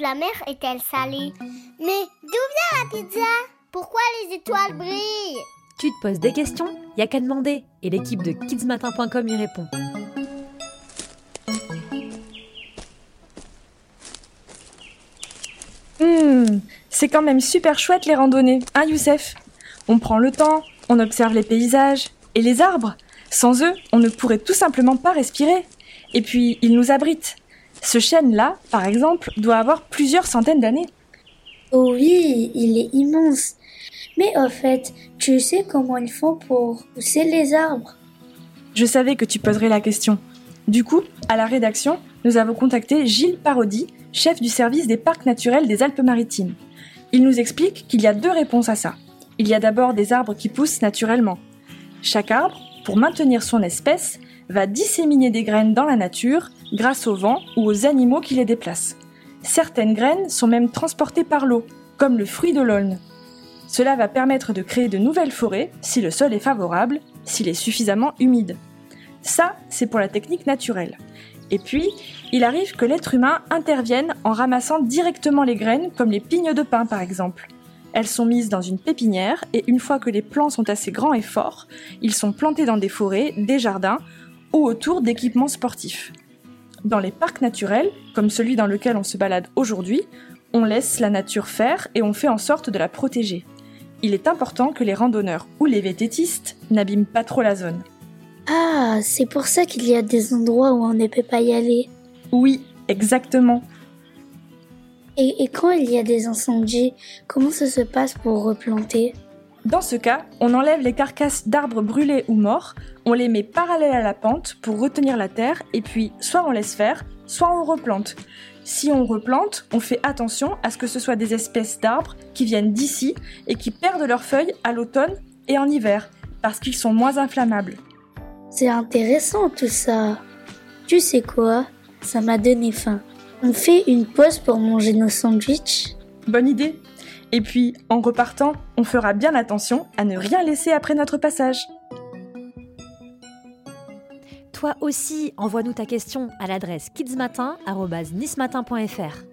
de la mer est-elle salée? Mais d'où vient la pizza? Pourquoi les étoiles brillent? Tu te poses des questions? Y a qu'à demander et l'équipe de kidsmatin.com y répond. Hmm, c'est quand même super chouette les randonnées, hein Youssef? On prend le temps, on observe les paysages et les arbres. Sans eux, on ne pourrait tout simplement pas respirer. Et puis, ils nous abritent. Ce chêne-là, par exemple, doit avoir plusieurs centaines d'années. Oh oui, il est immense. Mais au fait, tu sais comment ils font pour pousser les arbres Je savais que tu poserais la question. Du coup, à la rédaction, nous avons contacté Gilles Parodi, chef du service des parcs naturels des Alpes-Maritimes. Il nous explique qu'il y a deux réponses à ça. Il y a d'abord des arbres qui poussent naturellement. Chaque arbre, pour maintenir son espèce, va disséminer des graines dans la nature grâce au vent ou aux animaux qui les déplacent. Certaines graines sont même transportées par l'eau, comme le fruit de l'aulne. Cela va permettre de créer de nouvelles forêts si le sol est favorable, s'il est suffisamment humide. Ça, c'est pour la technique naturelle. Et puis, il arrive que l'être humain intervienne en ramassant directement les graines, comme les pignes de pin par exemple. Elles sont mises dans une pépinière et une fois que les plants sont assez grands et forts, ils sont plantés dans des forêts, des jardins ou autour d'équipements sportifs. Dans les parcs naturels, comme celui dans lequel on se balade aujourd'hui, on laisse la nature faire et on fait en sorte de la protéger. Il est important que les randonneurs ou les vététistes n'abîment pas trop la zone. Ah, c'est pour ça qu'il y a des endroits où on ne peut pas y aller. Oui, exactement. Et, et quand il y a des incendies, comment ça se passe pour replanter? Dans ce cas, on enlève les carcasses d'arbres brûlés ou morts, on les met parallèles à la pente pour retenir la terre, et puis soit on laisse faire, soit on replante. Si on replante, on fait attention à ce que ce soit des espèces d'arbres qui viennent d'ici et qui perdent leurs feuilles à l'automne et en hiver, parce qu'ils sont moins inflammables. C'est intéressant tout ça. Tu sais quoi? Ça m'a donné faim. On fait une pause pour manger nos sandwichs Bonne idée. Et puis, en repartant, on fera bien attention à ne rien laisser après notre passage. Toi aussi, envoie-nous ta question à l'adresse kidsmatin.nismatin.fr.